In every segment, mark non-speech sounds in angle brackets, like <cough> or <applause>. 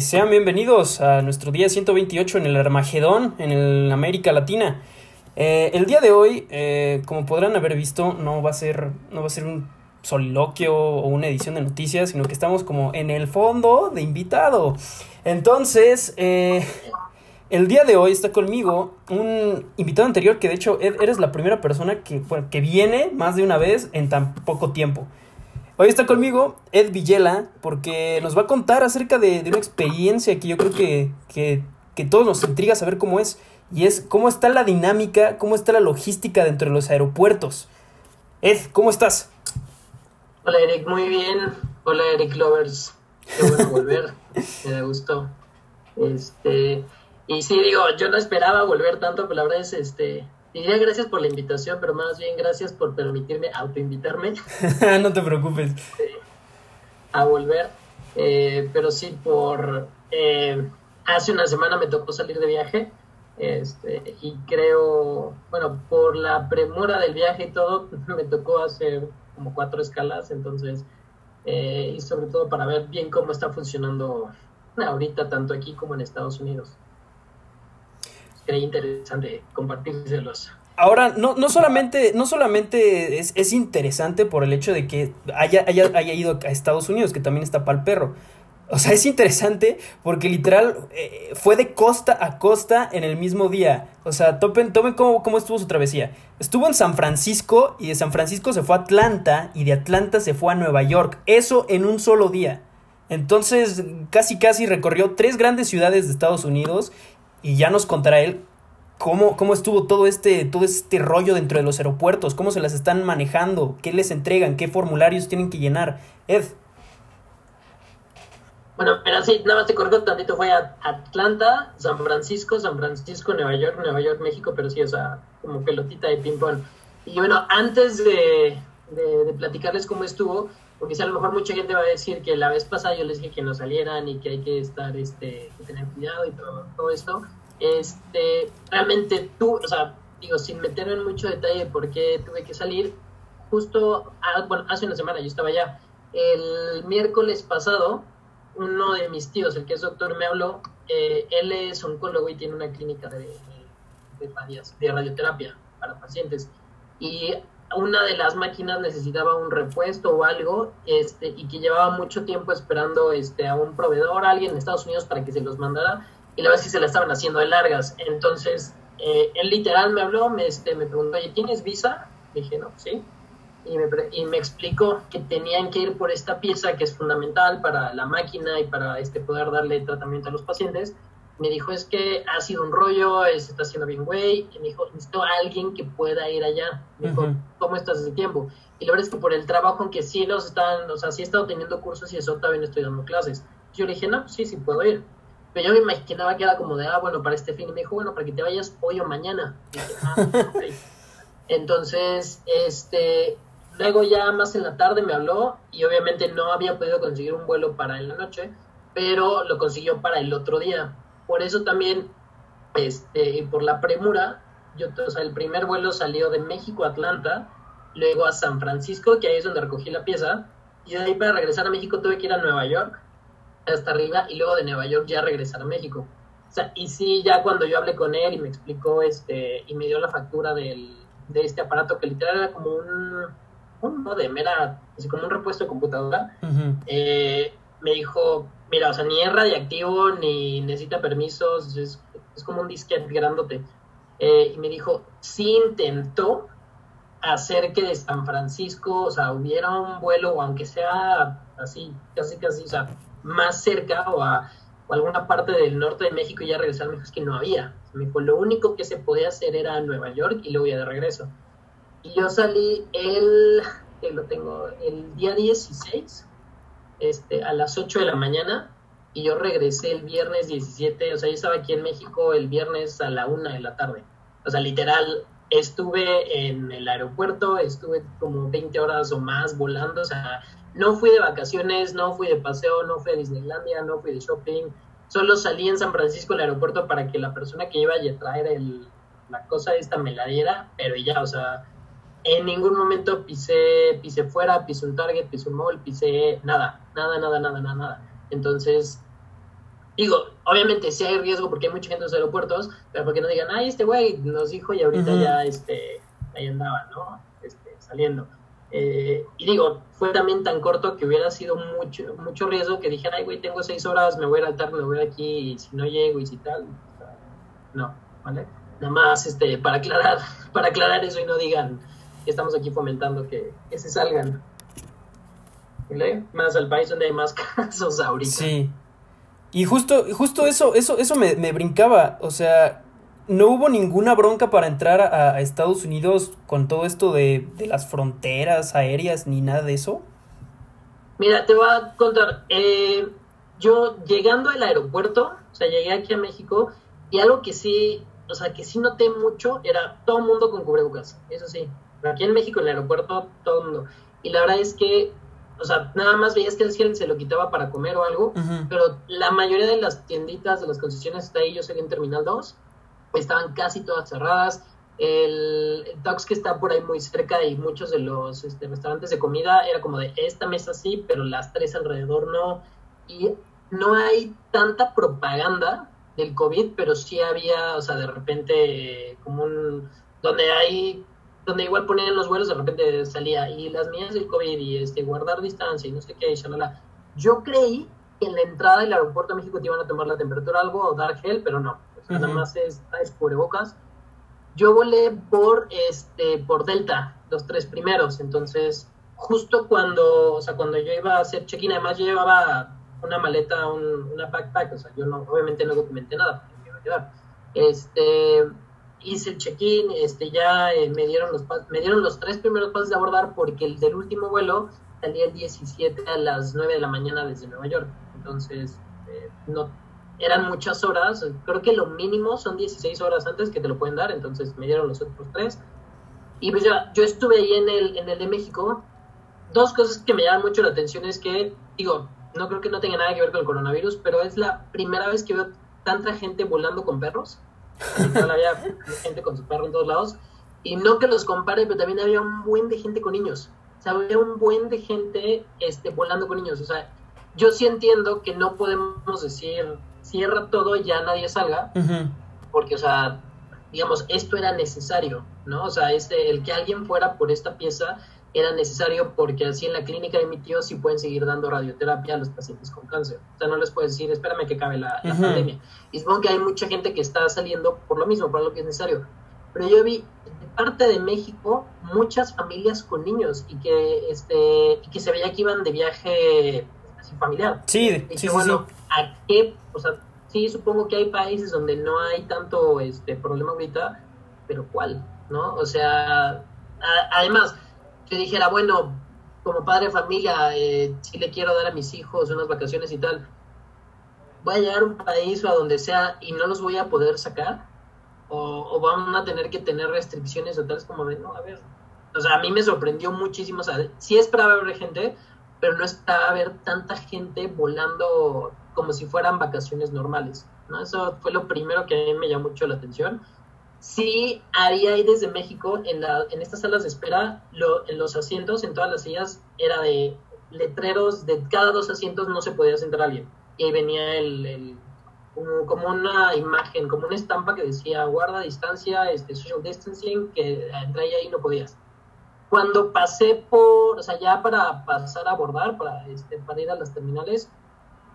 sean bienvenidos a nuestro día 128 en el Armagedón, en el América Latina. Eh, el día de hoy, eh, como podrán haber visto, no va a ser, no va a ser un soliloquio o una edición de noticias, sino que estamos como en el fondo de invitado. Entonces, eh, el día de hoy está conmigo un invitado anterior que de hecho eres la primera persona que, que viene más de una vez en tan poco tiempo. Hoy está conmigo Ed Villela porque nos va a contar acerca de, una experiencia que yo creo que, que, que, todos nos intriga saber cómo es. Y es cómo está la dinámica, cómo está la logística dentro de los aeropuertos. Ed, ¿cómo estás? Hola Eric, muy bien. Hola Eric Lovers. Qué bueno <laughs> volver. Me da gusto. Este, y sí, digo, yo no esperaba volver tanto, pero la verdad es, este, diría gracias por la invitación, pero más bien gracias por permitirme autoinvitarme. <laughs> no te preocupes. a volver. Eh, pero sí, por, eh, hace una semana me tocó salir de viaje. Este, y creo, bueno, por la premura del viaje y todo, <laughs> me tocó hacer como cuatro escalas, entonces, eh, y sobre todo para ver bien cómo está funcionando ahorita, tanto aquí como en Estados Unidos sería interesante compartírselos. Ahora, no, no solamente, no solamente es, es, interesante por el hecho de que haya, haya, haya, ido a Estados Unidos, que también está para el perro. O sea, es interesante porque literal eh, fue de costa a costa en el mismo día. O sea, tomen, tomen cómo, cómo estuvo su travesía. Estuvo en San Francisco y de San Francisco se fue a Atlanta y de Atlanta se fue a Nueva York. Eso en un solo día. Entonces, casi casi recorrió tres grandes ciudades de Estados Unidos y ya nos contará él cómo, cómo estuvo todo este, todo este rollo dentro de los aeropuertos, cómo se las están manejando, qué les entregan, qué formularios tienen que llenar. Ed. Bueno, pero sí, nada más te corrijo tantito, fue a Atlanta, San Francisco, San Francisco, Nueva York, Nueva York, México, pero sí, o sea, como pelotita de ping-pong. Y bueno, antes de, de, platicarles cómo estuvo, porque si a lo mejor mucha gente va a decir que la vez pasada yo les dije que no salieran y que hay que estar, este, que tener cuidado y todo, todo esto. Este, realmente tú, o sea, digo, sin meterme en mucho detalle por qué tuve que salir, justo, bueno, hace una semana yo estaba allá. El miércoles pasado, uno de mis tíos, el que es doctor, me habló. Eh, él es oncólogo y tiene una clínica de, de, de radioterapia para pacientes. Y una de las máquinas necesitaba un repuesto o algo, este, y que llevaba mucho tiempo esperando este, a un proveedor, a alguien en Estados Unidos para que se los mandara, y la verdad es que se la estaban haciendo de largas. Entonces, eh, él literal me habló, me, este, me preguntó, oye, ¿tienes visa? Dije, no, sí. Y me, y me explicó que tenían que ir por esta pieza que es fundamental para la máquina y para este, poder darle tratamiento a los pacientes me dijo, es que ha sido un rollo, se está haciendo bien, güey. Y me dijo, necesito a alguien que pueda ir allá. Me dijo, ¿cómo estás de tiempo? Y la verdad es que por el trabajo en que sí los están, o sea, sí he estado teniendo cursos y eso también estoy dando clases. Yo le dije, no, pues sí, sí puedo ir. Pero yo me imaginaba que era como de, ah, bueno, para este fin. Y me dijo, bueno, para que te vayas hoy o mañana. dije, ah, Entonces, este, luego ya más en la tarde me habló y obviamente no había podido conseguir un vuelo para en la noche, pero lo consiguió para el otro día por eso también, este, por la premura, yo, o sea, el primer vuelo salió de México a Atlanta, luego a San Francisco, que ahí es donde recogí la pieza, y de ahí para regresar a México tuve que ir a Nueva York, hasta arriba, y luego de Nueva York ya regresar a México. O sea, y sí, ya cuando yo hablé con él y me explicó, este, y me dio la factura del, de este aparato que literal era como un, un modem, era así como un repuesto de computadora, eh, me dijo, mira, o sea, ni es radiactivo, ni necesita permisos, es, como un disquete grandote. Eh, y me dijo, sí intentó hacer que de San Francisco, o sea, hubiera un vuelo, aunque sea así, casi, casi, o sea, más cerca o a alguna parte del norte de México y ya regresar a México, es que no había. Me dijo, lo único que se podía hacer era Nueva York y luego ya de regreso. Y yo salí el, lo tengo, el día 16, este, a las 8 de la mañana y yo regresé el viernes 17, o sea, yo estaba aquí en México el viernes a la 1 de la tarde. O sea, literal, estuve en el aeropuerto, estuve como 20 horas o más volando, o sea, no fui de vacaciones, no fui de paseo, no fui a Disneylandia, no fui de shopping, solo salí en San Francisco del aeropuerto para que la persona que iba a traer el, la cosa esta me la diera, pero ya, o sea, en ningún momento pisé, pisé fuera, pisé un Target, pisé un mall, pisé nada, nada, nada, nada, nada, nada. Entonces, digo, obviamente sí hay riesgo porque hay mucha gente en los aeropuertos, pero porque no digan, ay, este güey nos dijo y ahorita ya este, ahí andaba, ¿no? Este, saliendo. Eh, y digo, fue también tan corto que hubiera sido mucho, mucho riesgo que dijera, ay, güey, tengo seis horas, me voy al altar, me voy aquí, y si no llego y si tal. No, ¿vale? Nada más este, para, aclarar, <laughs> para aclarar eso y no digan que estamos aquí fomentando que, que se salgan. ¿Vale? Más al país donde hay más <laughs> casos ahorita. Sí. Y justo, justo eso, eso, eso me, me brincaba. O sea, no hubo ninguna bronca para entrar a, Estados Unidos con todo esto de, las fronteras aéreas ni nada de eso. Mira, te voy a contar. Eh, yo llegando al aeropuerto, o sea, llegué aquí a México y algo que sí, o sea, que sí noté mucho era todo el mundo con cubrebocas. Eso sí, aquí en México en el aeropuerto todo el mundo. Y la verdad es que, o sea, nada más veías que el cielo se lo quitaba para comer o algo, pero la mayoría de las tienditas de las concesiones está ahí, yo sé que en Terminal 2, estaban casi todas cerradas. El, el que está por ahí muy cerca y muchos de los este, restaurantes de comida era como de esta mesa sí, pero las tres alrededor no. Y no hay tanta propaganda del COVID, pero sí había, o sea, de repente como un... donde hay donde igual ponían los vuelos, de repente salía y las mías del COVID y este guardar distancia y no sé qué, y Yo creí que en la entrada del aeropuerto de México te iban a tomar la temperatura algo o dar gel, pero no nada más es, es cubrebocas. Yo volé por, este, por Delta, los tres primeros, entonces justo cuando, o sea, cuando yo iba a hacer check-in, además yo llevaba una maleta, un, una backpack, o sea, yo no, obviamente no documenté nada, me iba a quedar. Este, hice el check-in, este, ya eh, me, dieron los, me dieron los tres primeros pasos de abordar porque el del último vuelo salía el 17 a las 9 de la mañana desde Nueva York, entonces eh, no eran muchas horas, creo que lo mínimo son 16 horas antes que te lo pueden dar, entonces me dieron los otros tres. Y pues ya, yo estuve ahí en el, en el de México. Dos cosas que me llaman mucho la atención es que, digo, no creo que no tenga nada que ver con el coronavirus, pero es la primera vez que veo tanta gente volando con perros. Había gente con su perro en todos lados. Y no que los compare, pero también había un buen de gente con niños. O sea, había un buen de gente este, volando con niños. O sea, yo sí entiendo que no podemos decir cierra todo y ya nadie salga, porque, o sea, digamos, esto era necesario, ¿no? O sea, este, el que alguien fuera por esta pieza era necesario porque así en la clínica de mi tío sí pueden seguir dando radioterapia a los pacientes con cáncer. O sea, no les puedes decir, espérame que acabe la, pandemia. Y supongo que hay mucha gente que está saliendo por lo mismo, por lo que es necesario. Pero yo vi de parte de México muchas familias con niños y que, este, y que se veía que iban de viaje familiar. Sí, sí, bueno, ¿a qué? O sea, sí, supongo que hay países donde no hay tanto este problema ahorita, pero ¿cuál? ¿No? O sea, además, yo dijera, bueno, como padre de familia, eh, si le quiero dar a mis hijos unas vacaciones y tal, voy a llegar a un país o a donde sea y no los voy a poder sacar, o, o van a tener que tener restricciones o tales como de, no, a ver, o sea, a mí me sorprendió muchísimo, o sea, sí esperaba ver gente, pero no está ver tanta gente volando como si fueran vacaciones normales. ¿no? Eso fue lo primero que a mí me llamó mucho la atención. Sí, había ahí desde México, en, la, en estas salas de espera, lo, en los asientos, en todas las sillas, era de letreros, de cada dos asientos no se podía sentar alguien. Y ahí venía el, como una imagen, como una estampa que decía guarda distancia, este, social distancing, que entrar ahí no podías. Cuando pasé por, o sea, ya para pasar a abordar, para, este, para ir a las terminales,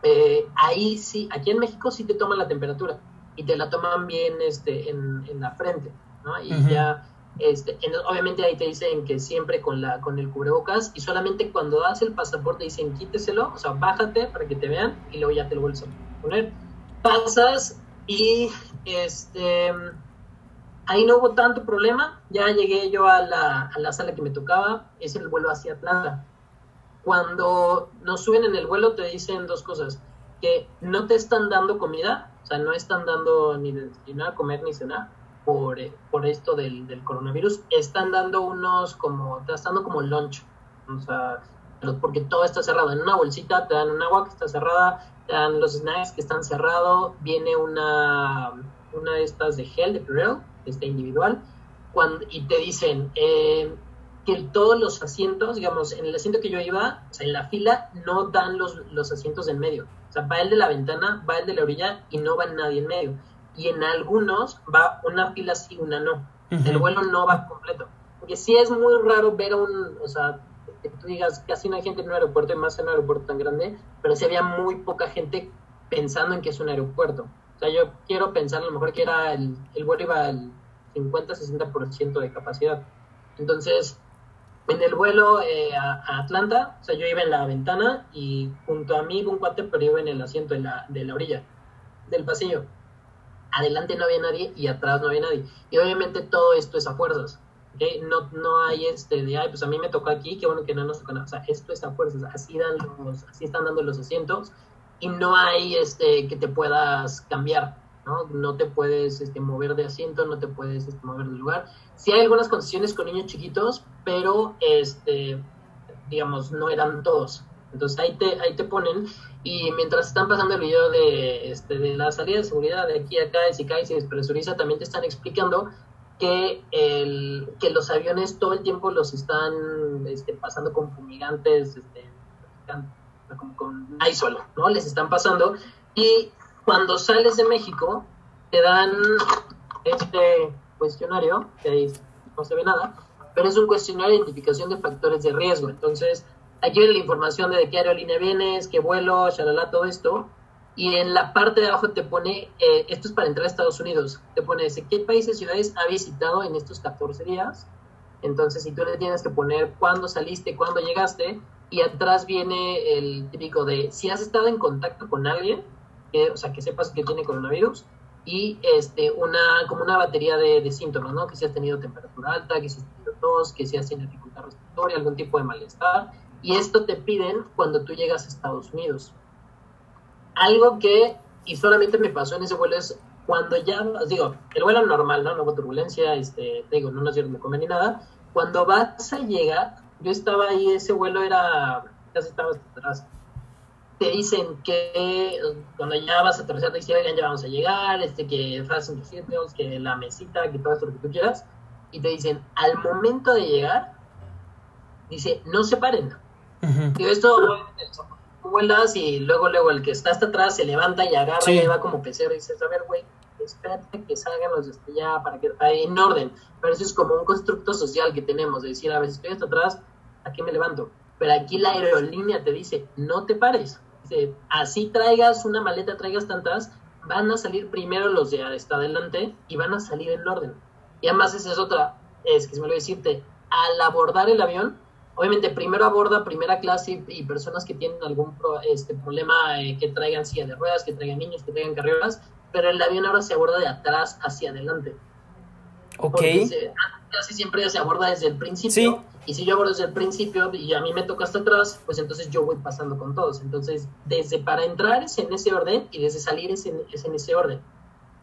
eh, ahí sí, aquí en México sí te toman la temperatura y te la toman bien este, en, en la frente, ¿no? Y ya, este, obviamente ahí te dicen que siempre con, la, con el cubrebocas y solamente cuando das el pasaporte dicen quíteselo, o sea, bájate para que te vean y luego ya te lo vuelves a poner. Pasas y este ahí no hubo tanto problema, ya llegué yo a la, a la sala que me tocaba, es el vuelo hacia Atlanta. Cuando nos suben en el vuelo te dicen dos cosas, que no te están dando comida, o sea, no están dando ni, ni nada comer ni cenar por, por esto del, del, coronavirus, están dando unos como, te están dando como lunch, o sea, porque todo está cerrado. En una bolsita te dan un agua que está cerrada, te dan los snacks que están cerrados, viene una, una de estas de gel, de Purell, este individual, cuando, y te dicen eh, que todos los asientos, digamos, en el asiento que yo iba, o sea, en la fila, no dan los, los asientos en medio. O sea, va el de la ventana, va el de la orilla y no va nadie en medio. Y en algunos va una fila sí, una no. El vuelo no va completo. Porque sí es muy raro ver un, o sea, que tú digas, casi no hay gente en un aeropuerto y más en un aeropuerto tan grande, pero sí había muy poca gente pensando en que es un aeropuerto. O sea, yo quiero pensar a lo mejor que era el, el vuelo iba al 50-60% de capacidad. Entonces, en el vuelo eh, a, Atlanta, o sea, yo iba en la ventana y junto a mí un cuate, pero iba en el asiento de la, de la orilla del pasillo. Adelante no había nadie y atrás no había nadie. Y obviamente todo esto es a fuerzas. No, no hay este de, ay, pues a mí me tocó aquí, qué bueno que no nos tocó nada. O sea, esto es a fuerzas. Así, dan los, así están dando los asientos y no hay este que te puedas cambiar. ¿No? Te puedes este, mover de asiento, no te puedes este, mover de lugar. Sí hay algunas concesiones con niños chiquitos, pero este, digamos, no eran todos. Entonces ahí te, ahí te ponen y mientras están pasando el video de, este, de la salida de seguridad de aquí a acá, si cae se despresuriza, también te están explicando que, el, que los aviones todo el tiempo los están este, pasando con fumigantes, este, como con ISOL, ¿no? Les están pasando y cuando sales de México, te dan este cuestionario, que ahí no se ve nada, pero es un cuestionario de identificación de factores de riesgo. Entonces, aquí viene la información de, qué aerolínea vienes, qué vuelo, shalala, todo esto. Y en la parte de abajo te pone, eh, esto es para entrar a Estados Unidos, te pone qué países, ciudades ha visitado en estos 14 días. Entonces, si tú le tienes que poner cuándo saliste, cuándo llegaste, y atrás viene el típico de si has estado en contacto con alguien, o sea, que sepas que tiene coronavirus y este, una, como una batería de, síntomas, ¿no? Que si has tenido temperatura alta, que si has tenido tos, que si has tenido dificultad respiratoria, algún tipo de malestar. Y esto te piden cuando tú llegas a Estados Unidos. Algo que, y solamente me pasó en ese vuelo, es cuando ya, digo, el vuelo normal, ¿no? No hubo turbulencia, este, digo, no nos dieron de comer ni nada. Cuando vas a llegar, yo estaba ahí, ese vuelo era, casi estaba atrás, te dicen que cuando ya vas a aterrizar te dicen, ya vamos a llegar, este, que fasten tus que la mesita, que todo esto lo que tú quieras, y te dicen, al momento de llegar, dice, no se paren. Y esto, vuelas y luego, luego el que está hasta atrás se levanta y agarra y va como pecero y dices, a ver, güey, espérate que salgan los de este ya para que, en orden. Pero eso es como un constructo social que tenemos, de decir, a ver, si estoy hasta atrás, aquí me levanto. Pero aquí la aerolínea te dice, no te pares así traigas una maleta, traigas tantas, van a salir primero los de hasta adelante y van a salir en orden. Y además esa es otra, es que se me olvidó decirte, al abordar el avión, obviamente primero aborda primera clase y, personas que tienen algún este, problema, eh, que traigan silla de ruedas, que traigan niños, que traigan carreras, pero el avión ahora se aborda de atrás hacia adelante. Ok. Casi siempre se aborda desde el principio. Y si yo abordo desde el principio y a mí me toca hasta atrás, pues entonces yo voy pasando con todos. Entonces, desde para entrar es en ese orden y desde salir es en, es en ese orden.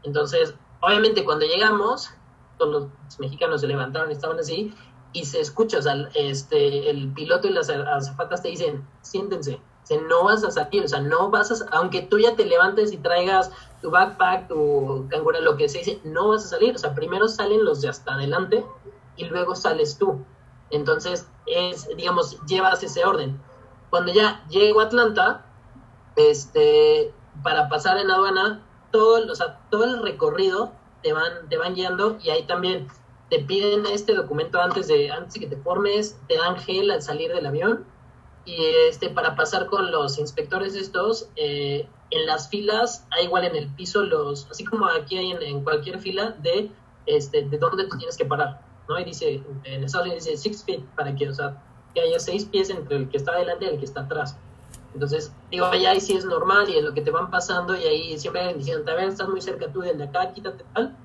Entonces, obviamente cuando llegamos, todos los mexicanos se levantaron y estaban así, y se escucha, o sea, este, el piloto y las azafatas te dicen, siéntense, o no vas a salir, o sea, no vas a, aunque tú ya te levantes y traigas tu backpack, tu cangura, lo que se dice, no vas a salir, o sea, primero salen los de hasta adelante y luego sales tú. Entonces, es, digamos, llevas ese orden. Cuando ya llego a Atlanta, este, para pasar en aduana, todo, o sea, todo el recorrido te van, te van guiando y ahí también te piden este documento antes de, antes de que te formes, te dan gel al salir del avión y este para pasar con los inspectores estos, eh, en las filas hay igual en el piso los, así como aquí hay en, cualquier fila de este, de dónde tú tienes que parar, ¿no? Y dice, en Estados Unidos dice six feet para que, o sea, que haya seis pies entre el que está adelante y el que está atrás. Entonces, digo, allá ahí sí es normal y es lo que te van pasando y ahí siempre diciendo, a ver, estás muy cerca tú del de acá, quítate tal.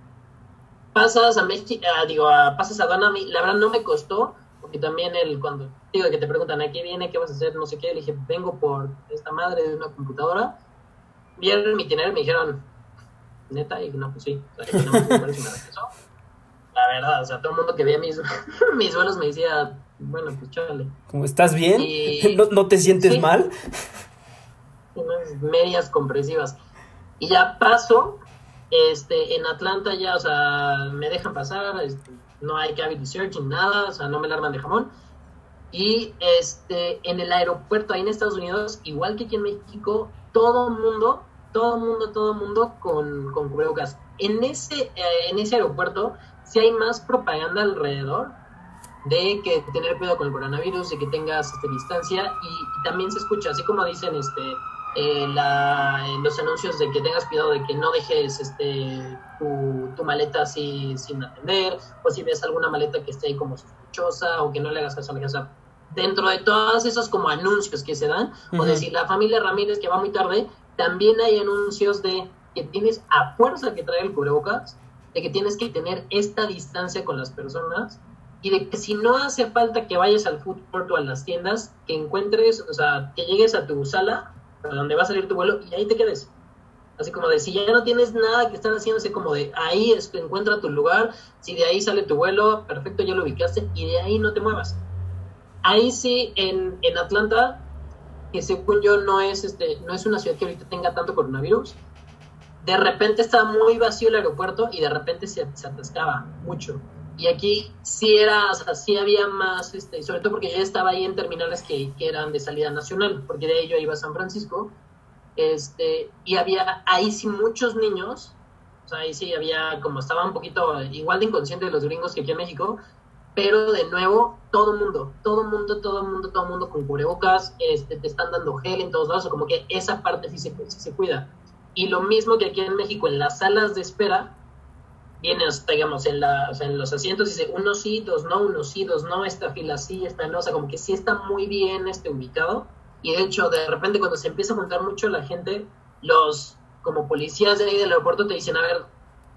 Pasas a México, digo, pasas a aduana, la verdad no me costó, porque también el, cuando digo que te preguntan, ¿a qué viene? ¿Qué vas a hacer? No sé qué, le dije, vengo por esta madre de una computadora. Vieron mi dinero y me dijeron, neta, y no, pues sí, La verdad, o sea, todo el mundo que veía mis, <laughs> mis vuelos me decía, bueno, pues chale. ¿Cómo estás bien? <laughs> ¿No, te sientes mal? <laughs> Unas medias compresivas. Y ya paso, este, en Atlanta ya, o sea, me dejan pasar, este, no hay cavity searching, nada, o sea, no me largan de jamón. Y este, en el aeropuerto ahí en Estados Unidos, igual que aquí en México, todo mundo, todo mundo, todo mundo con, con cubrebocas. En ese, eh, en ese aeropuerto, si hay más propaganda alrededor de que tener cuidado con el coronavirus, de que tengas este, distancia y, también se escucha, así como dicen este, eh, la, los anuncios de que tengas cuidado de que no dejes este, tu, tu, maleta así sin atender, o si ves alguna maleta que esté ahí como sospechosa o que no le hagas caso a la casa. Dentro de todos esos como anuncios que se dan, o decir la familia Ramírez que va muy tarde, también hay anuncios de que tienes a fuerza que traer el cubrebocas, de que tienes que tener esta distancia con las personas y de que si no hace falta que vayas al food court o a las tiendas, que encuentres, o sea, que llegues a tu sala, a donde va a salir tu vuelo, y ahí te quedes. Así como de, si ya no tienes nada que estar haciéndose como de, ahí es encuentra tu lugar, si de ahí sale tu vuelo, perfecto, ya lo ubicaste, y de ahí no te muevas. Ahí sí, en, en Atlanta, que según yo no es, este, no es una ciudad que ahorita tenga tanto coronavirus, de repente estaba muy vacío el aeropuerto y de repente se, se atascaba mucho. Y aquí sí era, o sea, sí había más, este, sobre todo porque yo estaba ahí en terminales que, que, eran de salida nacional, porque de yo iba a San Francisco, este, y había ahí sí muchos niños, o sea, ahí sí había, como estaba un poquito igual de inconsciente de los gringos que aquí en México, pero de nuevo, todo mundo, todo mundo, todo mundo, todo mundo con cubrebocas, este, te están dando gel en todos lados, o como que esa parte sí se, sí se cuida. Y lo mismo que aquí en México, en las salas de espera, vienes, digamos, en, la, o sea, en los asientos, dice unos sí, dos no, unos sí, dos no, esta fila sí, esta no, o sea, como que sí está muy bien este ubicado. Y de hecho, de repente cuando se empieza a juntar mucho la gente, los como policías de ahí del aeropuerto te dicen, a ver,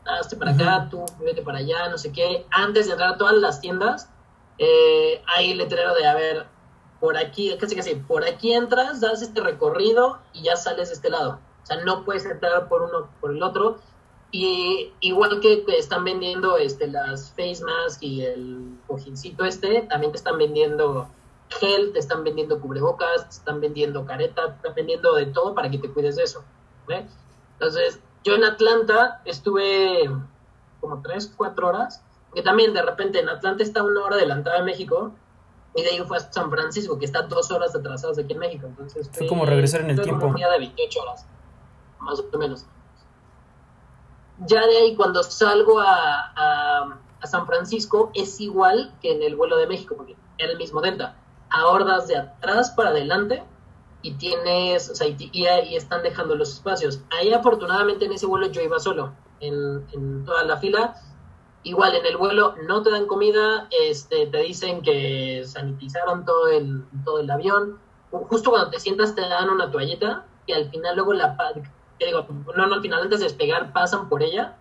hazte para acá, tú vete para allá, no sé qué. Antes de entrar a todas las tiendas, eh, hay letrero de, a ver, por aquí, casi casi, por aquí entras, das este recorrido y ya sales de este lado. O sea, no puedes entrar por uno por el otro y igual que te están vendiendo este, las face mask y el cojincito este, también te están vendiendo gel, te están vendiendo cubrebocas, te están vendiendo careta, te están vendiendo de todo para que te cuides de eso. Entonces, yo en Atlanta estuve como tres, cuatro horas, que también de repente en Atlanta está una hora adelantada de México, y de ahí fue a San Francisco, que está dos horas atrasados aquí en México. Entonces, fue como regresar en el tiempo. Una de 28 horas, más o menos ya de ahí cuando salgo a, a, San Francisco es igual que en el vuelo de México, porque era el mismo Delta. Ahordas de atrás para adelante y tienes, o sea, y, y, están dejando los espacios. Ahí afortunadamente en ese vuelo yo iba solo, en, en, toda la fila. Igual en el vuelo no te dan comida, este, te dicen que sanitizaron todo el, todo el avión. Justo cuando te sientas te dan una toallita y al final luego la digo, no, no, al final antes de despegar pasan por ella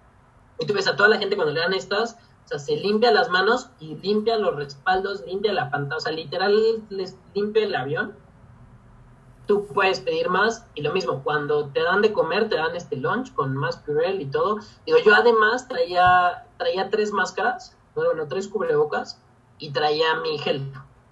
y tú ves a toda la gente cuando le dan estas, o sea, se limpia las manos y limpia los respaldos, limpia la pantalla, o sea, literal les limpia el avión. Tú puedes pedir más y lo mismo, cuando te dan de comer, te dan este lunch con más purel y todo. Digo, yo además traía, traía tres máscaras, bueno, tres cubrebocas y traía mi gel,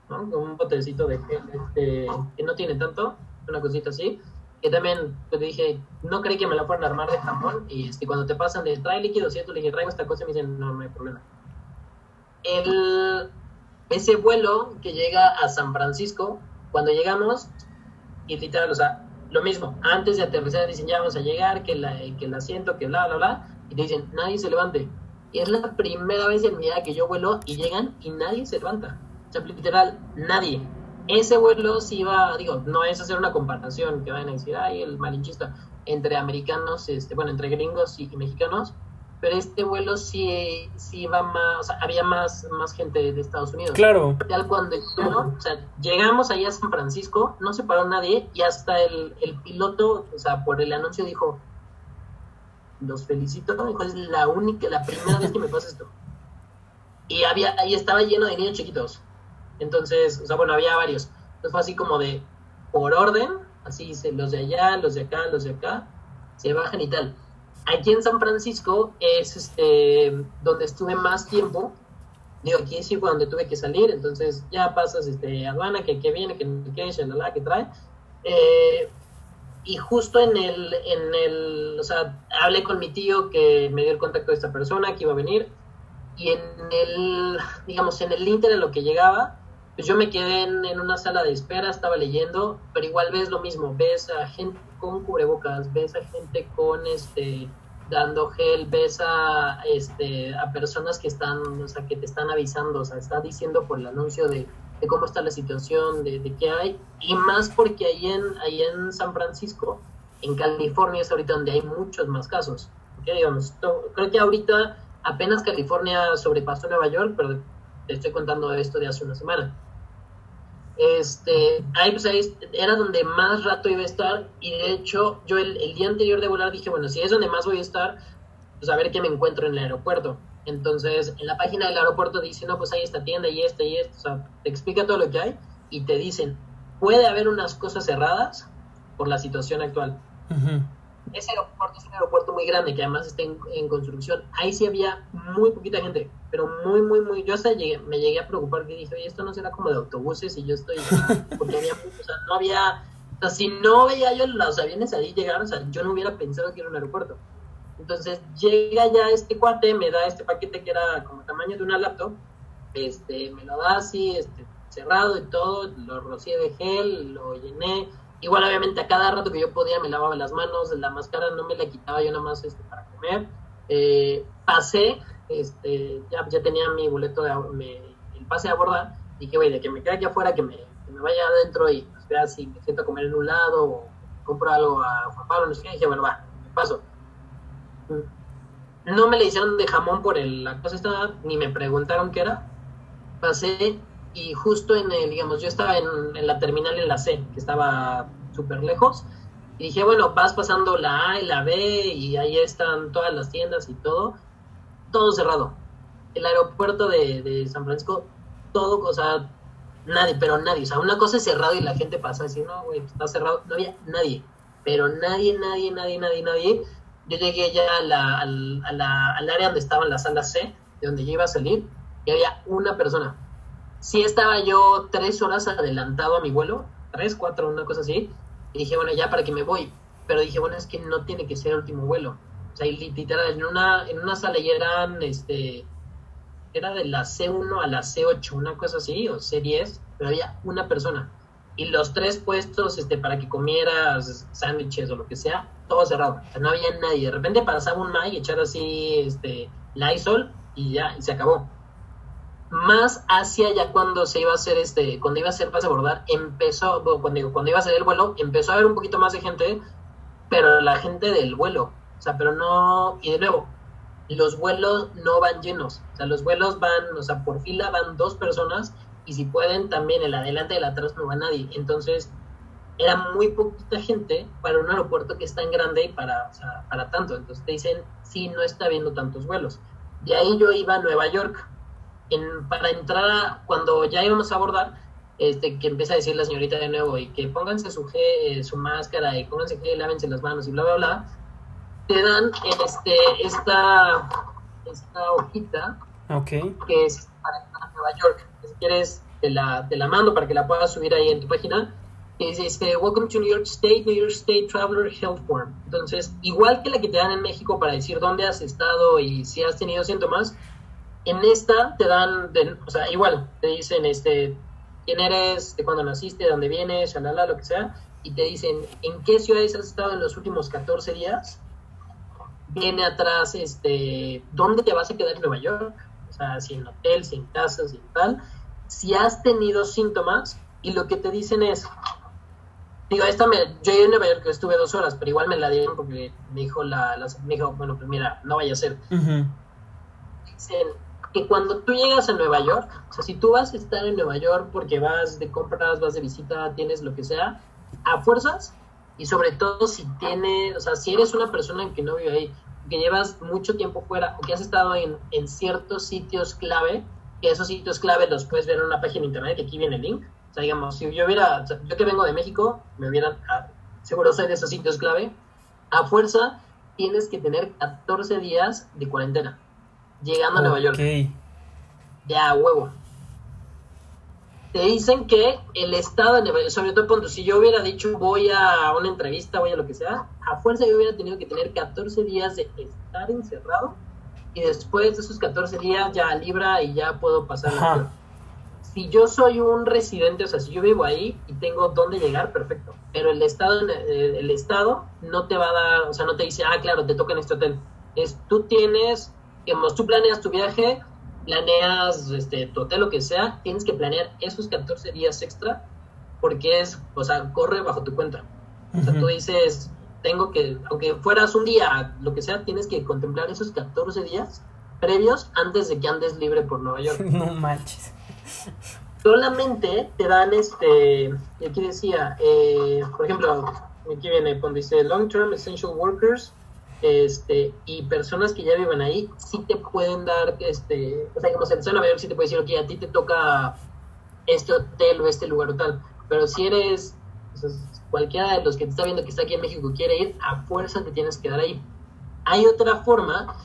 ¿no? Un botecito de gel este, que no tiene tanto, una cosita así que también te dije, no creí que me la fueran a armar de jamón, y este, cuando te pasan de trae líquido, ¿cierto? Le dije, traigo esta cosa y me dicen, no, no hay problema. El, ese vuelo que llega a San Francisco, cuando llegamos, y literal, o sea, lo mismo, antes de aterrizar dicen, ya vamos a llegar, que, la, que el asiento, que bla, bla, bla, y te dicen, nadie se levante. Y es la primera vez en mi vida que yo vuelo y llegan y nadie se levanta. O sea, literal, nadie ese vuelo sí iba, digo, no es hacer una comparación que vayan a decir, ay, el malinchista, entre americanos, este, bueno, entre gringos y, mexicanos, pero este vuelo sí, sí iba más, o sea, había más, más gente de Estados Unidos. Claro. Tal cuando o sea, llegamos allá a San Francisco, no se paró nadie y hasta el, el piloto, o sea, por el anuncio dijo, los felicito, dijo, es la única, la primera vez que me pasa esto. Y había, ahí estaba lleno de niños chiquitos. Entonces, o sea, bueno, había varios. Entonces fue así como de, por orden, así los de allá, los de acá, los de acá, se bajan y tal. Aquí en San Francisco es este donde estuve más tiempo. Digo, aquí sí fue donde tuve que salir, entonces ya pasas este, aduana, que, que viene, que, que, que, que trae. Eh, y justo en el, en el, o sea, hablé con mi tío que me dio el contacto de esta persona que iba a venir y en el, digamos, en el inter en lo que llegaba, pues yo me quedé en, en, una sala de espera, estaba leyendo, pero igual ves lo mismo, ves a gente con cubrebocas, ves a gente con este dando gel, ves a este a personas que están, o sea, que te están avisando, o sea, está diciendo por el anuncio de, de cómo está la situación, de, de, qué hay, y más porque ahí en, ahí en San Francisco, en California es ahorita donde hay muchos más casos. Digamos, creo que ahorita apenas California sobrepasó Nueva York, pero te estoy contando esto de hace una semana. Este, ahí, pues ahí era donde más rato iba a estar y de hecho yo el, día anterior de volar dije, bueno, si es donde más voy a estar, pues a ver qué me encuentro en el aeropuerto. Entonces, en la página del aeropuerto dice, no, pues hay esta tienda y esta y esta, o sea, te explica todo lo que hay y te dicen, puede haber unas cosas cerradas por la situación actual. Uh-huh. Ese aeropuerto es un aeropuerto muy grande que además está en, en, construcción. Ahí sí había muy poquita gente, pero muy, muy, muy. Yo hasta llegué, me llegué a preocupar que dije, oye, esto no será como de autobuses y yo estoy. <laughs> Porque había, o sea, no había. O sea, si no veía yo los aviones ahí llegar, o sea, yo no hubiera pensado que era un aeropuerto. Entonces llega ya este cuate, me da este paquete que era como tamaño de una laptop, este, me lo da así, este, cerrado y todo, lo rocié de gel, lo llené, Igual, obviamente, a cada rato que yo podía me lavaba las manos, la máscara no me la quitaba yo nada más este, para comer. Eh, pasé, este, ya, ya tenía mi boleto, de, me, el pase a abordar. Dije, güey, de que me quede aquí afuera, que me, me vaya adentro y pues, vea si me siento a comer en un lado o compro algo a Juan Pablo, no sé qué. dije, bueno, va, paso. No me le hicieron de jamón por el, la cosa esta, ni me preguntaron qué era. Pasé y justo en el, digamos, yo estaba en, en la terminal en la C, que estaba súper lejos, y dije, bueno, vas pasando la A y la B, y ahí están todas las tiendas y todo, todo cerrado. El aeropuerto de, de San Francisco, todo, o sea, nadie, pero nadie, o sea, una cosa es cerrado y la gente pasa así, no, güey, está cerrado, no había nadie, pero nadie, nadie, nadie, nadie, nadie. Yo llegué ya a la, a la, al área donde estaban las salas C, de donde yo iba a salir, y había una persona, sí estaba yo tres horas adelantado a mi vuelo, tres, cuatro, una cosa así, y dije, bueno, ya para que me voy, pero dije, bueno, es que no tiene que ser el último vuelo. O sea, literal, en una, en una sala ya eran, este, era de la C1 a la C8, una cosa así, o C10, pero había una persona. Y los tres puestos, este, para que comieras sándwiches o lo que sea, todo cerrado. O sea, no había nadie. De repente pasaba un May y echar así, este, Lysol y ya, y se acabó más hacia ya cuando se iba a hacer este, cuando iba a ser pase abordar, empezó, cuando, cuando iba a ser el vuelo, empezó a haber un poquito más de gente, pero la gente del vuelo, o sea, pero no, y de nuevo, los vuelos no van llenos, o sea, los vuelos van, o sea, por fila van dos personas, y si pueden también el adelante y el atrás no va nadie, entonces era muy poquita gente para un aeropuerto que es tan grande y para, para tanto, entonces te dicen, sí, no está viendo tantos vuelos. De ahí yo iba a Nueva York, en, para entrar, cuando ya íbamos a abordar, este, que empieza a decir la señorita de nuevo y que pónganse su, G, su máscara y pónganse que lávense las manos y bla, bla, bla, te dan este, esta, esta hojita okay. que es para entrar a Nueva York. Si quieres, te la, te la mando para que la puedas subir ahí en tu página. Dice, este, Welcome to New York State, New York State Traveler Health Form. Entonces, igual que la que te dan en México para decir dónde has estado y si has tenido síntomas, en esta te dan, de, o sea, igual, te dicen este, quién eres, de cuándo naciste, de dónde vienes, shalala, lo que sea, y te dicen en qué ciudades has estado en los últimos 14 días. Viene atrás, este, dónde te vas a quedar en Nueva York, o sea, si en hotel, si en casa, si en tal, si has tenido síntomas, y lo que te dicen es, digo, esta me, yo en Nueva York estuve dos horas, pero igual me la dieron porque me dijo la, la me dijo, bueno, pues mira, no vaya a ser. Uh -huh. Dicen, que cuando tú llegas a Nueva York, o sea, si tú vas a estar en Nueva York porque vas de compras, vas de visita, tienes lo que sea, a fuerzas, y sobre todo si tienes, o sea, si eres una persona que no vive ahí, que llevas mucho tiempo fuera o que has estado en, en ciertos sitios clave, que esos sitios clave los puedes ver en una página de internet, que aquí viene el link. O sea, digamos, si yo hubiera, o sea, yo que vengo de México, me hubieran, ah, seguro ser de esos sitios clave, a fuerza tienes que tener 14 días de cuarentena llegando a Nueva York. Ya, huevo. Te dicen que el estado de Nueva York, sobre todo cuando si yo hubiera dicho voy a una entrevista, voy a lo que sea, a fuerza yo hubiera tenido que tener 14 días de estar encerrado y después de esos 14 días ya libra y ya puedo pasar. si yo soy un residente, o sea, si yo vivo ahí y tengo dónde llegar, perfecto. Pero el estado, eh, el estado no te va a dar, o sea, no te dice, ah, claro, te toca en este hotel. Es, tú tienes, digamos, tú planeas tu viaje, planeas este, tu hotel, lo que sea, tienes que planear esos 14 días extra porque es, o sea, corre bajo tu cuenta. O sea, tú dices, tengo que, aunque fueras un día, lo que sea, tienes que contemplar esos 14 días previos antes de que andes libre por Nueva York. <laughs> No manches. Solamente te dan este, aquí decía, eh, por ejemplo, aquí viene cuando dice Long Term Essential Workers, este, y personas que ya viven ahí, sí te pueden dar, este, o sea, como en Nueva York sí te puede decir, ok, a ti te toca este hotel o este lugar o tal, pero si eres, cualquiera de los que te está viendo que está aquí en México quiere ir, a fuerza te tienes que quedar ahí. Hay otra forma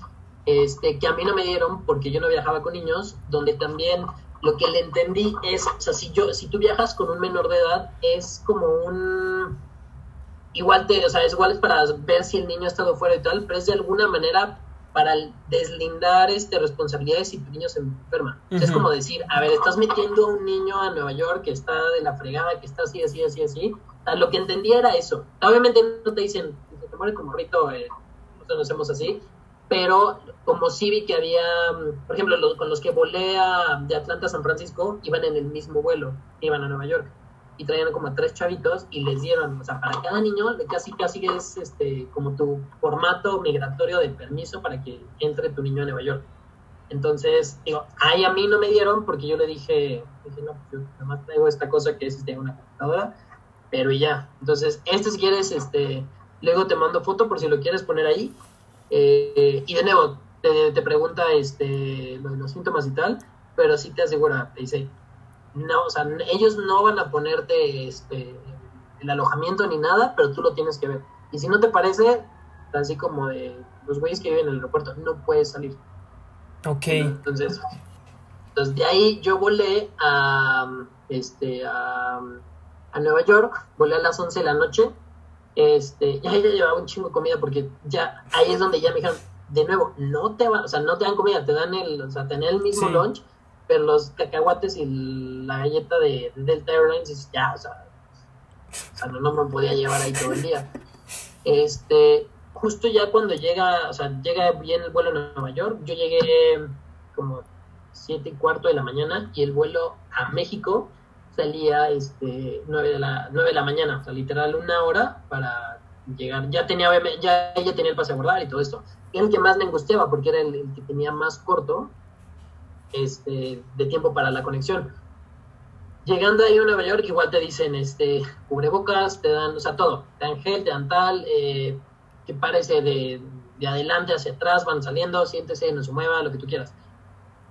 este, que a mí no me dieron porque yo no viajaba con niños, donde también lo que le entendí es, o sea, si yo, si tú viajas con un menor de edad, es como un igual te, o sea, es igual es para ver si el niño ha estado fuera y tal, pero es de alguna manera para deslindar este responsabilidades si tu niño se enferma. Es como decir, a ver, estás metiendo a un niño a Nueva York que está de la fregada, que está así, así, así, así. lo que entendía era eso. Obviamente no te dicen, se te muere como rito, eh, nosotros lo hacemos así, pero como sí vi que había, por ejemplo, los, con los que volé de Atlanta a San Francisco, iban en el mismo vuelo, iban a Nueva York y traían como a tres chavitos y les dieron, o sea, para cada niño casi casi es este como tu formato migratorio de permiso para que entre tu niño a Nueva York. Entonces, digo, ahí a mí no me dieron porque yo le dije, dije no, pues yo nada más traigo esta cosa que es este, una computadora, pero ya. Entonces, este si quieres, este, luego te mando foto por si lo quieres poner ahí. Eh, y de nuevo, te, te pregunta este, los síntomas y tal, pero sí te asegura, te dice, no, o sea, ellos no van a ponerte este, el alojamiento ni nada, pero tú lo tienes que ver. Y si no te parece, así como de los güeyes que viven en el aeropuerto, no puedes salir. Ok. Entonces, entonces de ahí yo volé a, este, a, a Nueva York, volé a las 11 de la noche, este, ya ella llevaba un chingo de comida porque ya, ahí es donde ya me dijeron, de nuevo, no te van, o sea, no te dan comida, te dan el, o sea, tener el mismo lunch, pero los cacahuates y la galleta de, Delta Airlines, ya, o sea, no, me podía llevar ahí todo el día. Este, justo ya cuando llega, o sea, llega bien el vuelo a Nueva York, yo llegué como siete y cuarto de la mañana y el vuelo a México salía este 9 de la 9 de la mañana, o sea, literal una hora para llegar. Ya tenía ya ella tenía el pase a abordar y todo esto. Era el que más me angustiaba porque era el que tenía más corto este, de tiempo para la conexión. Llegando ahí a Nueva York, igual te dicen, este, cubrebocas, te dan, o sea, todo, te dan gel, te dan tal, eh, que parece de, de, adelante hacia atrás, van saliendo, siéntese, no se mueva, lo que tú quieras.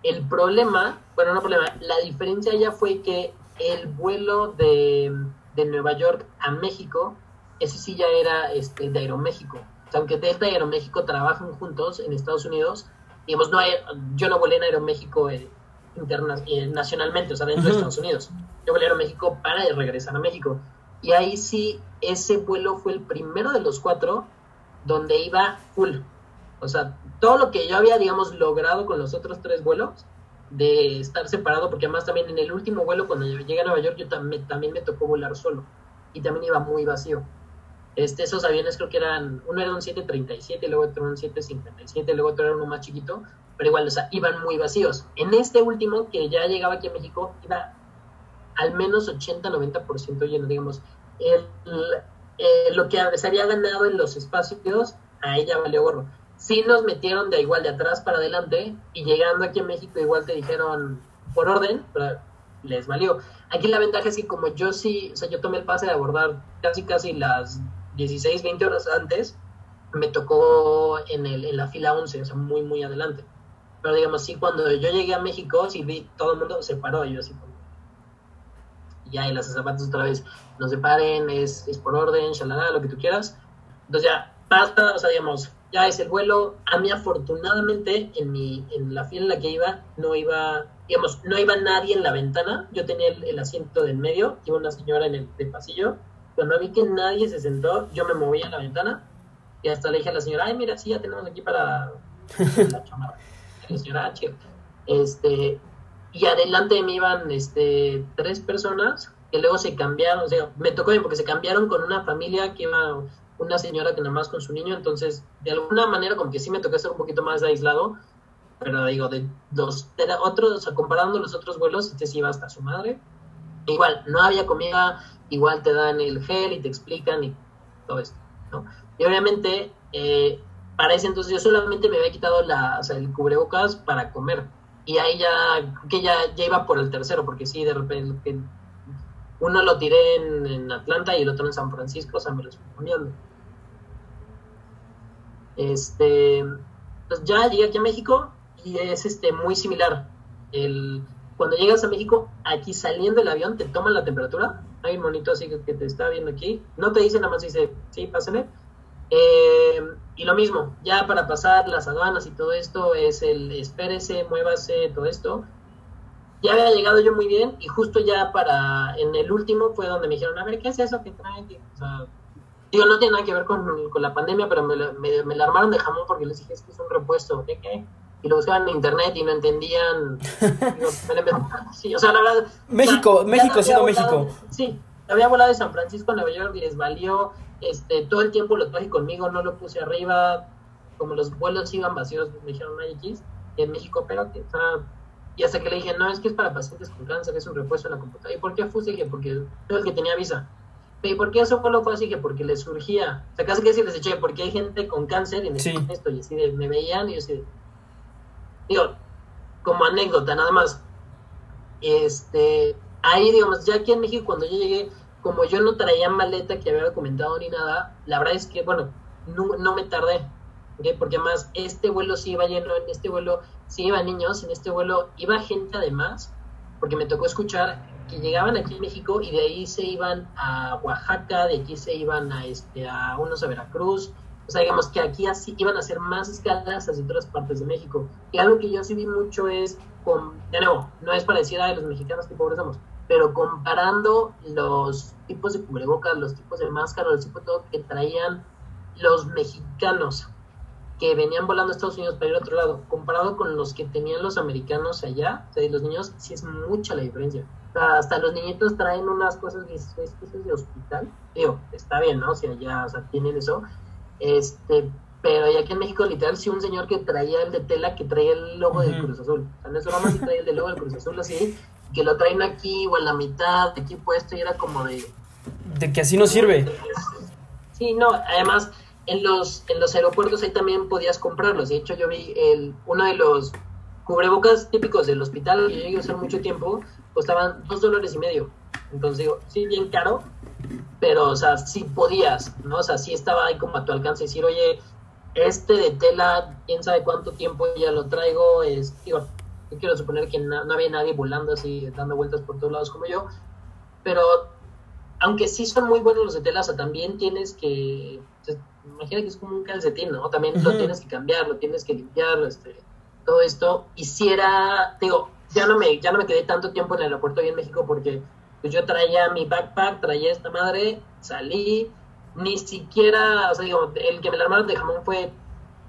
El problema, bueno, no problema, la diferencia ya fue que el vuelo de, de Nueva York a México, ese sí ya era este, de Aeroméxico. O sea, aunque Delta y Aeroméxico trabajan juntos en Estados Unidos, digamos, no hay, yo no volé en Aeroméxico eh, eh, nacionalmente, o sea, dentro de Estados Unidos. Yo volé a Aeroméxico para regresar a México. Y ahí sí, ese vuelo fue el primero de los cuatro donde iba full. O sea, todo lo que yo había, digamos, logrado con los otros tres vuelos, de estar separado, porque además también en el último vuelo, cuando llegué a Nueva York, yo también, también me tocó volar solo. Y también iba muy vacío. Este, esos aviones creo que eran, uno era un 737, luego otro un 757, luego otro era uno más chiquito, pero igual, o sea, iban muy vacíos. En este último, que ya llegaba aquí a México, iba al menos 80-90% lleno, digamos. El, lo que se había ganado en los espacios, a ella valió gorro. Sí nos metieron de igual de atrás para adelante y llegando aquí a México igual te dijeron por orden, pero les valió. Aquí la ventaja es que como yo sí, o sea, yo tomé el pase de abordar casi casi las 16, 20 horas antes, me tocó en, el, la fila 11, o sea, muy, muy adelante. Pero digamos, sí, cuando yo llegué a México, sí vi, todo el mundo se paró, yo así como, ya, y las zapatos otra vez, no se paren, es, es por orden, shalala, lo que tú quieras. Entonces ya, pasa, o sea, digamos, ya es el vuelo. A mí, afortunadamente, en, la fila en la que iba, no iba, digamos, no iba nadie en la ventana. Yo tenía el, asiento del medio, iba una señora en el pasillo cuando vi que nadie se sentó, yo me moví a la ventana y hasta le dije a la señora, ay, mira, sí, ya tenemos aquí para <laughs> la chamarra. la señora, ah, Este, y adelante de mí iban este, tres personas que luego se cambiaron, o sea, me tocó bien porque se cambiaron con una familia que iba una señora que nada más con su niño, entonces de alguna manera como que sí me tocó estar un poquito más aislado, pero digo, de los otros, o sea, comparando los otros vuelos, este sí iba hasta su madre. Igual, no había comida, igual te dan el gel y te explican y todo esto, ¿no? Y obviamente, eh, para ese entonces yo solamente me había quitado la, el cubrebocas para comer. Y ahí ya, que ya, ya iba por el tercero, porque sí, de repente, uno lo tiré en, Atlanta y el otro en San Francisco, o sea, me lo estoy poniendo. Este, pues ya llegué aquí a México y es este muy similar. El, cuando llegas a México, aquí saliendo del avión te toman la temperatura. Hay un monito así que, te está viendo aquí. No te dice nada más, dice, sí, pásale. Eh, y lo mismo, ya para pasar las aduanas y todo esto es el espérese, muévase, todo esto. Ya había llegado yo muy bien y justo ya para, en el último fue donde me dijeron, a ver, ¿qué es eso que trae? O sea, digo, no tiene nada que ver con, con la pandemia, pero me, me, me, la armaron de jamón porque les dije, es que es un repuesto, ¿de qué? Y lo buscaban en internet y no entendían. <laughs> sí, o sea, la verdad. México, México siendo México. Sí, había volado de San Francisco a Nueva York y les valió. Este, todo el tiempo lo traje conmigo, no lo puse arriba. Como los vuelos iban vacíos, me dijeron X en México, pero que, o y hasta que le dije, no, es que es para pacientes con cáncer, es un repuesto en la computadora. ¿Y por qué fue? Dije, porque todo el que tenía visa. ¿Y por qué eso vuelo fue así? Que porque les surgía. O sea, casi que si les eché, porque hay gente con cáncer y necesitan esto. Y así de, me veían y yo así de, como anécdota nada más, este, ahí digamos, ya aquí en México cuando yo llegué, como yo no traía maleta que había documentado ni nada, la verdad es que, bueno, no, me tardé, porque además este vuelo sí iba lleno, en este vuelo sí iba niños, en este vuelo iba gente además, porque me tocó escuchar que llegaban aquí en México y de ahí se iban a Oaxaca, de aquí se iban a, este, a Veracruz, o sea, digamos que aquí así iban a hacer más escalas hacia otras partes de México. Y algo que yo sí vi mucho es, con, de nuevo, no es para decir, los mexicanos que pobres somos, pero comparando los tipos de cubrebocas, los tipos de máscaras, los tipos de todo que traían los mexicanos que venían volando a Estados Unidos para ir a otro lado, comparado con los que tenían los americanos allá, o sea, los niños, sí es mucha la diferencia. O sea, hasta los niñitos traen unas cosas de hospital. Digo, está bien, ¿no? Si allá, o sea, tienen eso, este, pero ya aquí en México, literal, sí un señor que traía el de tela, que traía el logo del Cruz Azul. O sea, no es broma si traía el de logo del Cruz Azul así, que lo traen aquí o en la mitad, de aquí puesto, y era como de... De que así no sirve. Sí, no, además, en los, en los aeropuertos ahí también podías comprarlos. De hecho, yo vi el, uno de los cubrebocas típicos del hospital que yo llegué a usar mucho tiempo, costaban dos dólares y medio. Entonces digo, sí, bien caro, pero, o sea, sí podías, ¿no? O sea, sí estaba ahí como a tu alcance decir, oye, este de tela, quién sabe cuánto tiempo ya lo traigo, es, digo, yo quiero suponer que no, había nadie volando así, dando vueltas por todos lados como yo, pero aunque sí son muy buenos los de tela, o sea, también tienes que, imagina que es como un calcetín, ¿no? También lo tienes que cambiar, lo tienes que limpiar, este, todo esto, hiciera, digo, ya no me, ya no me quedé tanto tiempo en el aeropuerto ahí en México porque pues yo traía mi backpack, traía esta madre, salí, ni siquiera, o sea, digo, el que me la armaron de jamón fue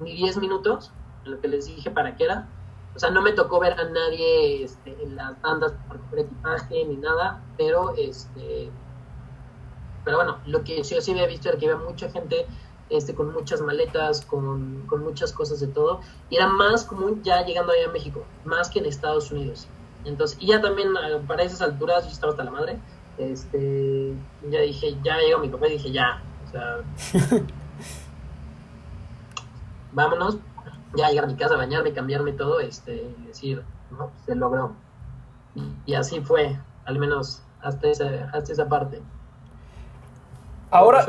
ni 10 minutos, lo que les dije para qué era. O sea, no me tocó ver a nadie este, en las bandas por equipaje ni nada, pero este pero bueno, lo que yo sí había visto era que había mucha gente este, con muchas maletas, con, con muchas cosas de todo, y era más común ya llegando allá a México, más que en Estados Unidos. Entonces, y ya también eh, para esas alturas yo estaba hasta la madre. Este, ya dije, ya llegó mi papá y dije, ya, o sea, <laughs> vámonos, ya llegar a mi casa, bañarme, cambiarme todo, este, y decir, no, se logró. Y, así fue, al menos hasta esa, hasta esa parte. Ahora,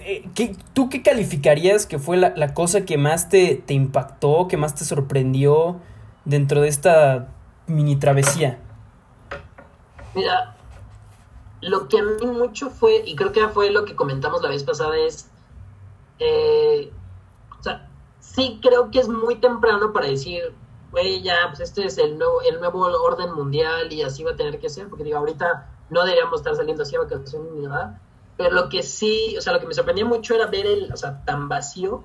eh, ¿tú qué calificarías que fue la, la cosa que más te, te impactó, que más te sorprendió? Dentro de esta mini travesía? Mira, lo que a mí mucho fue, y creo que fue lo que comentamos la vez pasada, es, eh, o sea, sí creo que es muy temprano para decir, güey, ya, pues este es el nuevo, el nuevo orden mundial y así va a tener que ser, porque digo, ahorita no deberíamos estar saliendo así a vacaciones ni nada, pero lo que sí, o sea, lo que me sorprendía mucho era ver el, o sea, tan vacío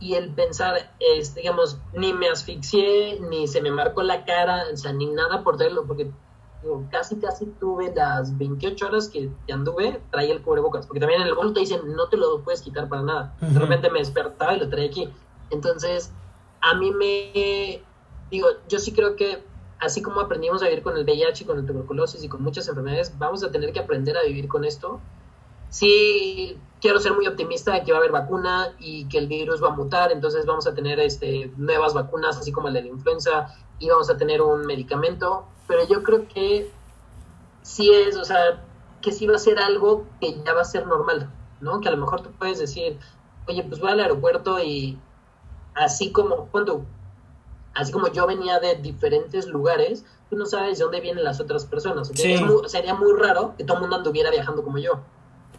y el pensar, es, digamos, ni me asfixié, ni se me marcó la cara, o sea, ni nada por tenerlo, porque casi, casi tuve las 28 horas que, anduve, traía el cubrebocas, porque también en el vuelo te dicen, no te lo puedes quitar para nada. De repente me despertaba y lo traía aquí. Entonces, a mí me, digo, yo sí creo que así como aprendimos a vivir con el VIH, con la tuberculosis y con muchas enfermedades, vamos a tener que aprender a vivir con esto. Sí, quiero ser muy optimista de que va a haber vacuna y que el virus va a mutar, entonces vamos a tener este, nuevas vacunas, así como la de la influenza, y vamos a tener un medicamento, pero yo creo que sí es, o sea, que sí va a ser algo que ya va a ser normal, ¿no? Que a lo mejor tú puedes decir, oye, pues voy al aeropuerto y así como, cuando así como yo venía de diferentes lugares, tú no sabes de dónde vienen las otras personas. sería muy raro que todo el mundo anduviera viajando como yo.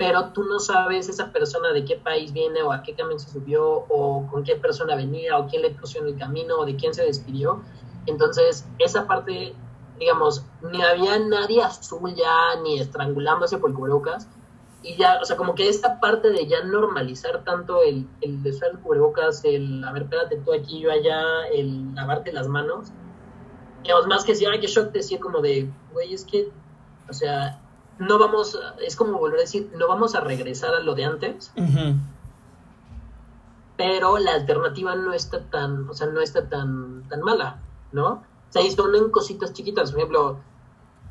Pero tú no sabes esa persona de qué país viene o a qué camión se subió o con qué persona venía o quién le puso en el camino o de quién se despidió. Entonces, esa parte, digamos, ni había nadie azul ya ni estrangulándose por cubrebocas y ya, o sea, como que esta parte de ya normalizar tanto el, el usar el cubrebocas, el, a ver, espérate tú aquí, yo allá, el lavarte las manos, digamos, más que si, ay, que shock, decía como de, güey, es que, o sea, no vamos, es como volver a decir, no vamos a regresar a lo de antes, pero la alternativa no está tan, o sea, no está tan, tan mala, ¿no? O sea, y son en cositas chiquitas, por ejemplo,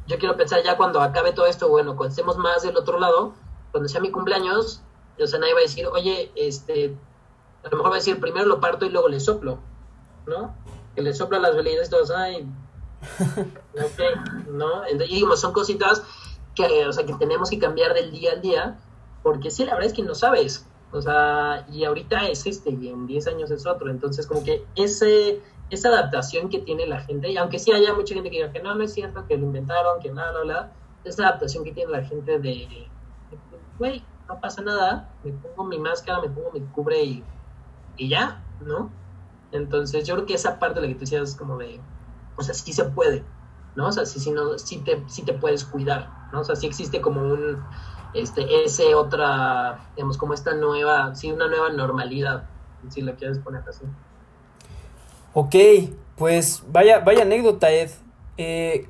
yo quiero pensar ya cuando acabe todo esto, bueno, cuando estemos más del otro lado, cuando sea mi cumpleaños, o sea, nadie va a decir, oye, este, a lo mejor va a decir, primero lo parto y luego le soplo, ¿no? Que le sopla las velitas y todos, ay, <laughs> ok, ¿no? y digo, son cositas que, o sea, que tenemos que cambiar del día al día, porque sí, la verdad es que no sabes, o sea, y ahorita es este, y en 10 años es otro, entonces como que ese, esa adaptación que tiene la gente, y aunque sí haya mucha gente que diga que no, no es cierto, que lo inventaron, que nada, bla, esa adaptación que tiene la gente de güey, no pasa nada, me pongo mi máscara, me pongo mi cubre y, y ya, ¿no? Entonces yo creo que esa parte de la que tú decías como de, o sea, sí se puede, ¿no? O sea, sí, sí, no, sí, te, sí te puedes cuidar, ¿no? O sea, sí existe como un, este, ese otra, digamos, como esta nueva, sí, una nueva normalidad, si la quieres poner así. Ok, pues vaya, vaya anécdota, Ed. Eh,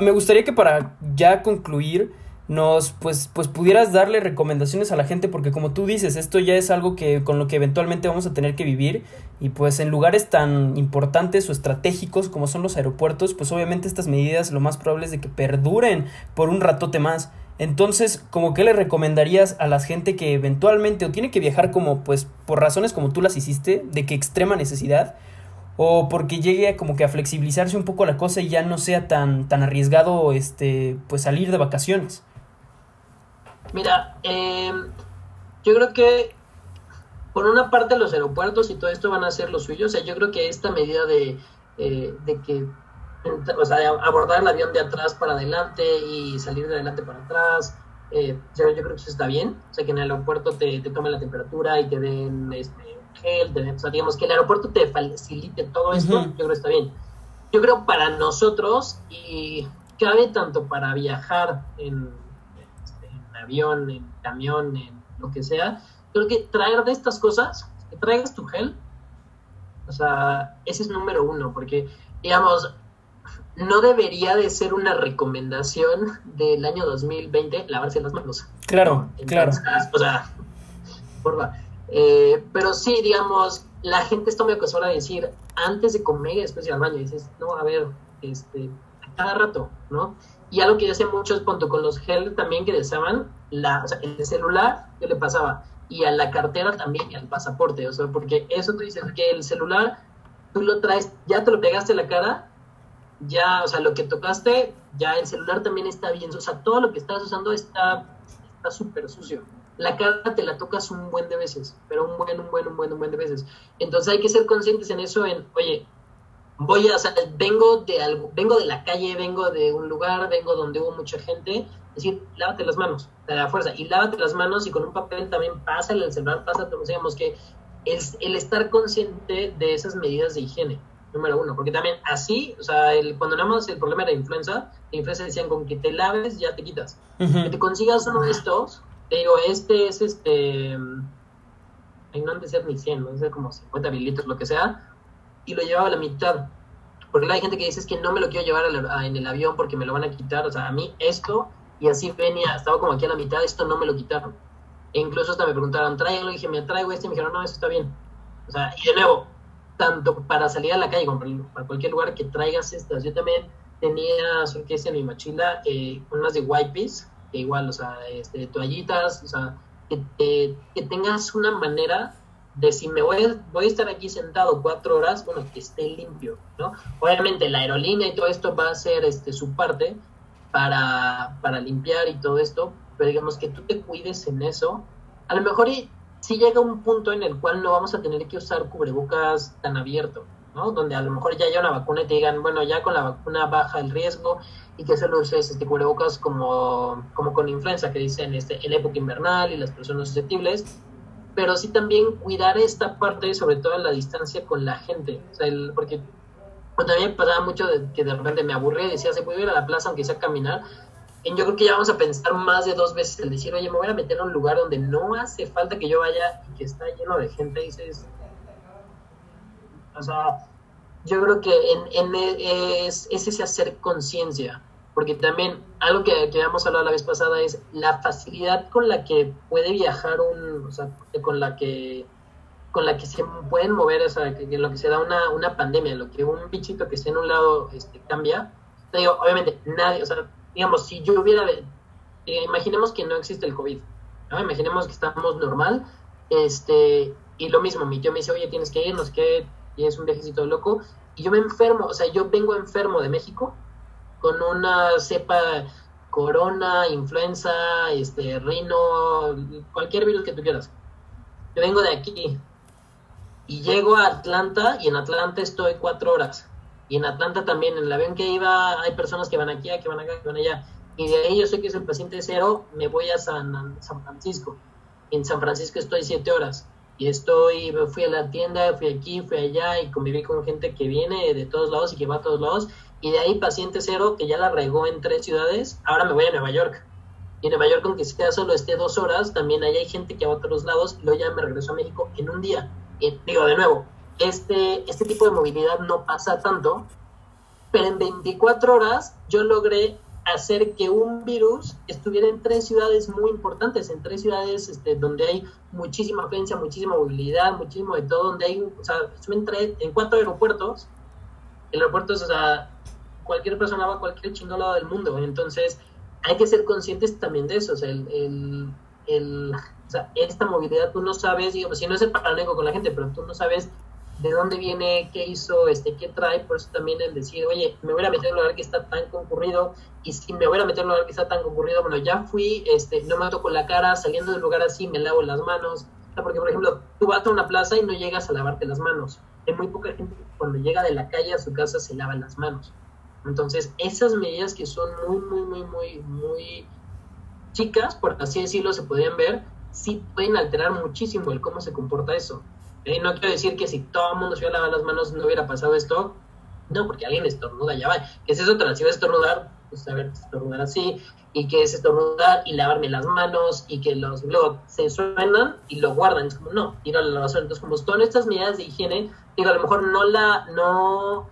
me gustaría que para ya concluir, nos pues pues pudieras darle recomendaciones a la gente porque como tú dices esto ya es algo que con lo que eventualmente vamos a tener que vivir. Y pues en lugares tan importantes o estratégicos como son los aeropuertos pues obviamente estas medidas lo más probable es de que perduren por un ratote más. Entonces como que le recomendarías a la gente que eventualmente o tiene que viajar como pues por razones como tú las hiciste de que extrema necesidad o porque llegue a como que a flexibilizarse un poco la cosa y ya no sea tan tan arriesgado este pues salir de vacaciones Mira, em, yo creo que por una parte los aeropuertos y todo esto van a ser lo suyo. O sea, yo creo que esta medida de, eh, de que, o sea, abordar el avión de atrás para adelante y salir de adelante para atrás, eh, yo, creo que eso está bien. O sea, que en el aeropuerto te, te tomen la temperatura y te den este, gel, o sea, digamos que el aeropuerto te facilite todo esto, yo creo que está bien. Yo creo para nosotros y cabe tanto para viajar en avión, en camión, en lo que sea, creo que traer de estas cosas, que traigas tu gel, o sea, ese es número uno, porque, digamos, no debería de ser una recomendación del año 2020 lavarse las manos. Claro, claro. O sea, porfa. Eh, pero sí, digamos, la gente está muy acostumbrada a decir antes de comer y después de ir al baño. Y dices, no, a ver, este, a cada rato, ¿no? Y algo que hacía mucho es punto con los gel también que deseaban, la, o sea, el celular, ¿qué le pasaba? Y a la cartera también, y al pasaporte, o sea, porque eso tú dices que el celular, tú lo traes, ya te lo pegaste a la cara, ya, o sea, lo que tocaste, ya el celular también está bien, o sea, todo lo que estás usando está súper sucio. La cara te la tocas un buen de veces, pero un buen, un buen, un buen, un buen de veces. Entonces hay que ser conscientes en eso, en, oye, voy a, o sea, vengo de algo, vengo de la calle, vengo de un lugar, vengo donde hubo mucha gente, es decir, lávate las manos, de la fuerza, y lávate las manos y con un papel también pásale el celular, pásate, digamos que es el estar consciente de esas medidas de higiene, número uno, porque también así, o sea, el, cuando nada más el problema era influenza, la influenza decían con que te laves ya te quitas, que te consigas uno de estos, te digo, este es este ahí no han de ser ni 100, no ser como 50 mililitros, lo que sea, y lo llevaba a la mitad. Porque hay gente que dice es que no me lo quiero llevar en el avión porque me lo van a quitar. O sea, a mí esto, y así venía, estaba como aquí a la mitad, esto no me lo quitaron. E incluso hasta me preguntaron, tráigalo, y dije, me traigo este, y me dijeron, no, eso está bien. O sea, y de nuevo, tanto para salir a la calle como para cualquier lugar que traigas estas. Yo también tenía, solo en mi mochila, eh, unas de wipes, que igual, o sea, este, toallitas, o sea, que, que tengas una manera de si me voy a, voy a estar aquí sentado cuatro horas, bueno, que esté limpio, ¿no? Obviamente la aerolínea y todo esto va a ser este, su parte para, para limpiar y todo esto, pero digamos que tú te cuides en eso. A lo mejor y, si llega un punto en el cual no vamos a tener que usar cubrebocas tan abierto, ¿no? Donde a lo mejor ya haya una vacuna y te digan, bueno, ya con la vacuna baja el riesgo y que solo uses este cubrebocas como, como con influenza, que dicen este, en época invernal y las personas susceptibles, pero sí también cuidar esta parte, sobre todo la distancia con la gente, o sea, el, porque también pasaba mucho de, que de repente me aburría y decía, se puede ir a la plaza aunque sea caminar, y yo creo que ya vamos a pensar más de dos veces el decir, oye, me voy a meter a un lugar donde no hace falta que yo vaya y que está lleno de gente, y dices, o sea, yo creo que en, en es, es ese hacer conciencia, porque también algo que, que habíamos hablado la vez pasada es la facilidad con la que puede viajar un, o sea, con la que con la que se pueden mover, o sea, que, lo que se da una, una pandemia, lo que un bichito que esté en un lado este, cambia. Digo, obviamente, nadie, o sea, digamos, si yo hubiera, eh, imaginemos que no existe el COVID, ¿no? Imaginemos que estamos normal, este, y lo mismo, mi tío me dice, oye, tienes que ir, no sé qué, tienes un viajecito loco, y yo me enfermo, o sea, yo vengo enfermo de México, con una cepa corona, influenza, este, rino, cualquier virus que tú quieras. Yo vengo de aquí y llego a Atlanta y en Atlanta estoy cuatro horas. Y en Atlanta también, en el avión que iba, hay personas que van aquí, que van acá, que van allá. Y de ahí yo sé que es el paciente cero, me voy a San, San Francisco. En San Francisco estoy siete horas. Y estoy, fui a la tienda, fui aquí, fui allá y conviví con gente que viene de todos lados y que va a todos lados y de ahí paciente cero que ya la regó en tres ciudades, ahora me voy a Nueva York. Y Nueva York, aunque sea solo esté dos horas, también ahí hay gente que va a otros lados y luego ya me regreso a México en un día. Digo, de nuevo, este, este tipo de movilidad no pasa tanto, pero en 24 horas yo logré hacer que un virus estuviera en tres ciudades muy importantes, en tres ciudades este, donde hay muchísima afluencia, muchísima movilidad, muchísimo de todo, donde hay, o sea, en, en cuatro aeropuertos, el aeropuerto es, o sea, cualquier persona va a cualquier chingón lado del mundo. Entonces, hay que ser conscientes también de eso. O sea, el, o sea, esta movilidad tú no sabes, digo, si no es el paranoico con la gente, pero tú no sabes de dónde viene, qué hizo, este, qué trae, por eso también el decir, oye, me voy a meter en un lugar que está tan concurrido, y si me voy a meter en un lugar que está tan concurrido, bueno, ya fui, este, no me toco la cara, saliendo del lugar así, me lavo las manos, porque por ejemplo, tú vas a una plaza y no llegas a lavarte las manos. Hay muy poca gente que cuando llega de la calle a su casa se lava las manos. Entonces, esas medidas que son muy, muy, muy, muy, muy chicas, por así decirlo, se podrían ver, sí pueden alterar muchísimo el cómo se comporta eso. Eh, no quiero decir que si todo el mundo se hubiera lavado las manos no hubiera pasado esto. No, porque alguien estornuda, ya va. ¿Qué es eso? Si a estornudar, pues a ver, estornudar así, y que es estornudar y lavarme las manos, y que los luego se suenan y lo guardan. Es como, no, ir a la basura. Entonces, como todas estas medidas de higiene, digo, a lo mejor no la, no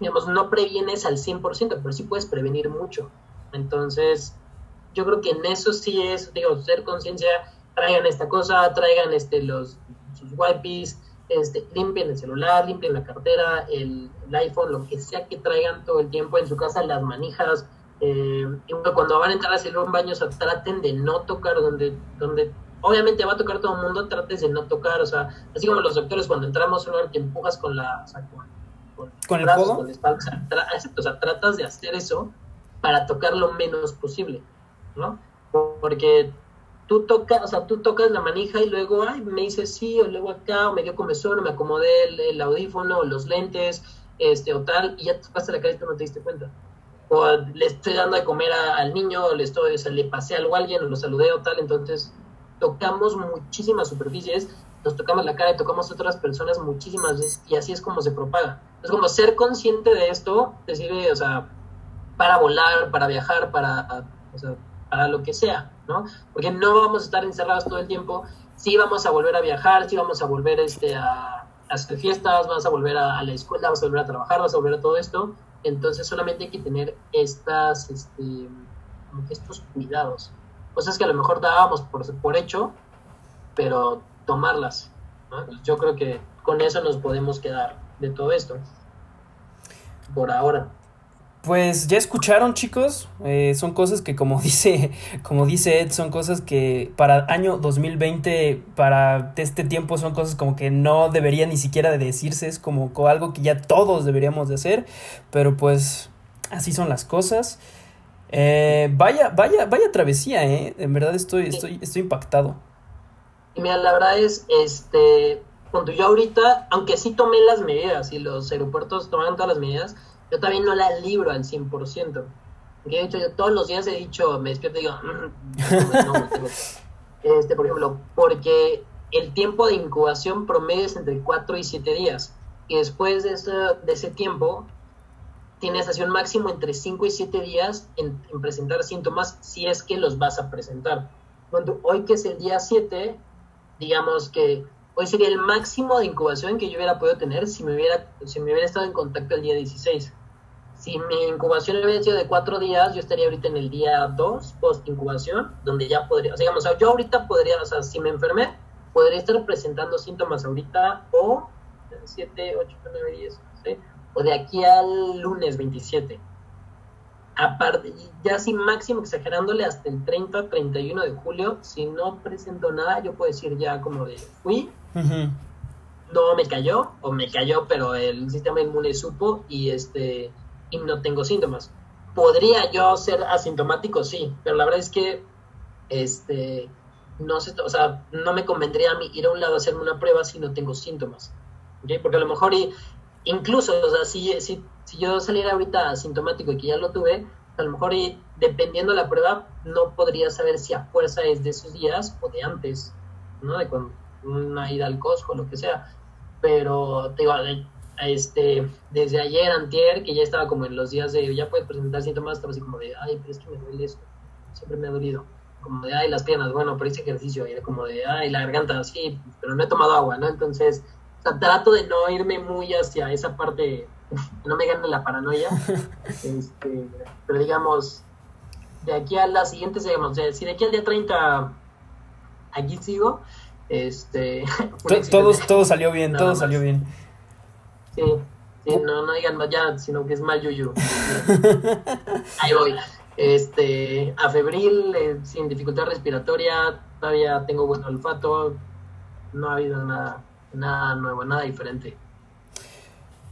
digamos, no previenes al 100%, pero sí puedes prevenir mucho. Entonces, yo creo que en eso sí es, digo, ser conciencia, traigan esta cosa, traigan este los sus wipes, este, limpien el celular, limpien la cartera, el, iPhone, lo que sea que traigan todo el tiempo en su casa, las manijas. Eh, y cuando van a entrar a hacer un baño, o traten de no tocar donde, donde obviamente va a tocar todo el mundo, trates de no tocar, o sea, así como los doctores cuando entramos a un que empujas con la, sea, con, el codo. o sea, tratas de hacer eso para tocar lo menos posible, ¿no? Porque tú tocas, o sea, tú tocas la manija y luego, ay, me dices sí, o luego acá, o me dio comezón, o me acomodé el, audífono, o los lentes, este, o tal, y ya te pasaste la cara y tú no te diste cuenta. O le estoy dando de comer al niño, o le estoy, o sea, le pasé algo a alguien, o lo saludé, o tal, entonces tocamos muchísimas superficies nos tocamos la cara y tocamos a otras personas muchísimas veces y así es como se propaga. Es como ser consciente de esto te sirve, o sea, para volar, para viajar, para, para lo que sea, ¿no? Porque no vamos a estar encerrados todo el tiempo sí vamos a volver a viajar, sí vamos a volver este, a, hacer fiestas, vas a volver a, la escuela, vas a volver a trabajar, vas a volver a todo esto. Entonces solamente hay que tener estas, este, estos cuidados. Cosas que a lo mejor dábamos por, por hecho, pero tomarlas. Yo creo que con eso nos podemos quedar de todo esto. Por ahora. Pues ya escucharon chicos, eh, son cosas que como <laughs> dice, como dice Ed, son cosas que para año 2020, para este tiempo son cosas como que no debería ni siquiera de decirse, es como algo que ya todos deberíamos de hacer, pero pues así son las cosas. Eh, vaya, vaya, vaya travesía, eh. En verdad estoy, estoy, estoy impactado. Y mira, la verdad es, este, cuando yo ahorita, aunque sí tomé las medidas y los aeropuertos tomaron todas las medidas, yo también no la libro al 100%. Porque de hecho, yo todos los días he dicho, me despierto y digo, mm, no, este, por ejemplo, porque el tiempo de incubación promedio es entre 4 y 7 días. Y después de ese, de ese tiempo, tienes así un máximo entre 5 y 7 días en, presentar síntomas si es que los vas a presentar. Cuando hoy que es el día 7, digamos que hoy sería el máximo de incubación que yo hubiera podido tener si me hubiera, si me hubiera estado en contacto el día 16 si mi incubación hubiera sido de cuatro días, yo estaría ahorita en el día dos, post incubación, donde ya podría, o sea, digamos, yo ahorita podría, o sea, si me enfermé, podría estar presentando síntomas ahorita o 7, 8, 9, 10, o de aquí al lunes 27. Aparte, ya así máximo exagerándole hasta el 30, 31 de julio, si no presento nada, yo puedo decir ya como de fui, no me cayó, o me cayó, pero el sistema inmune supo y este y no tengo síntomas. ¿Podría yo ser asintomático? Sí, pero la verdad es que este, no, sé, o sea, no me convendría a mí ir a un lado a hacerme una prueba si no tengo síntomas. Porque a lo mejor, incluso, o sea, si, si, si, yo saliera ahorita asintomático y que ya lo tuve, a lo mejor y, dependiendo de la prueba, no podría saber si a fuerza es de esos días o de antes, ¿no? De cuando una ida al Costco lo que sea. Pero te digo, este, desde ayer, antier, que ya estaba como en los días de, ya puedes presentar síntomas, estaba así como de, ay, pero es que me duele esto, siempre me ha dolido, como de, ay, las piernas, bueno, pero hice ejercicio, y como de, ay, la garganta, sí, pero no he tomado agua, ¿no? Entonces, o sea, trato de no irme muy hacia esa parte, no me gane la paranoia, <laughs> este, pero digamos, de aquí a la siguiente, digamos, si de aquí al día 30 aquí sigo, este... <laughs> todo, <laughs> todo salió bien, todo salió bien. Sí, sí, no, no digan ya, sino que es mal yuyu. Ahí voy. Este, a febril, eh, sin dificultad respiratoria, todavía tengo buen olfato, no ha habido nada, nada nuevo, nada diferente.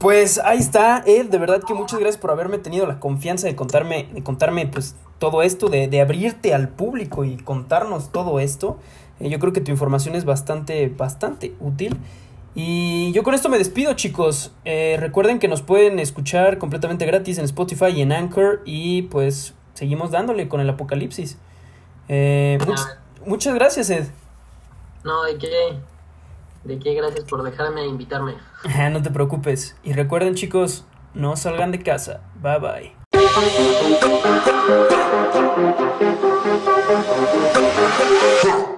Pues ahí está, Ed, de verdad que muchas gracias por haberme tenido la confianza de contarme, de contarme pues todo esto, de, de abrirte al público y contarnos todo esto. Eh, yo creo que tu información es bastante, bastante útil. Y yo con esto me despido, chicos. Eh, recuerden que nos pueden escuchar completamente gratis en Spotify y en Anchor. Y pues seguimos dándole con el apocalipsis. Eh, muchas gracias, Ed. No, ¿de qué? ¿De qué? Gracias por dejarme invitarme. <laughs> no te preocupes. Y recuerden, chicos, no salgan de casa. Bye bye. <laughs>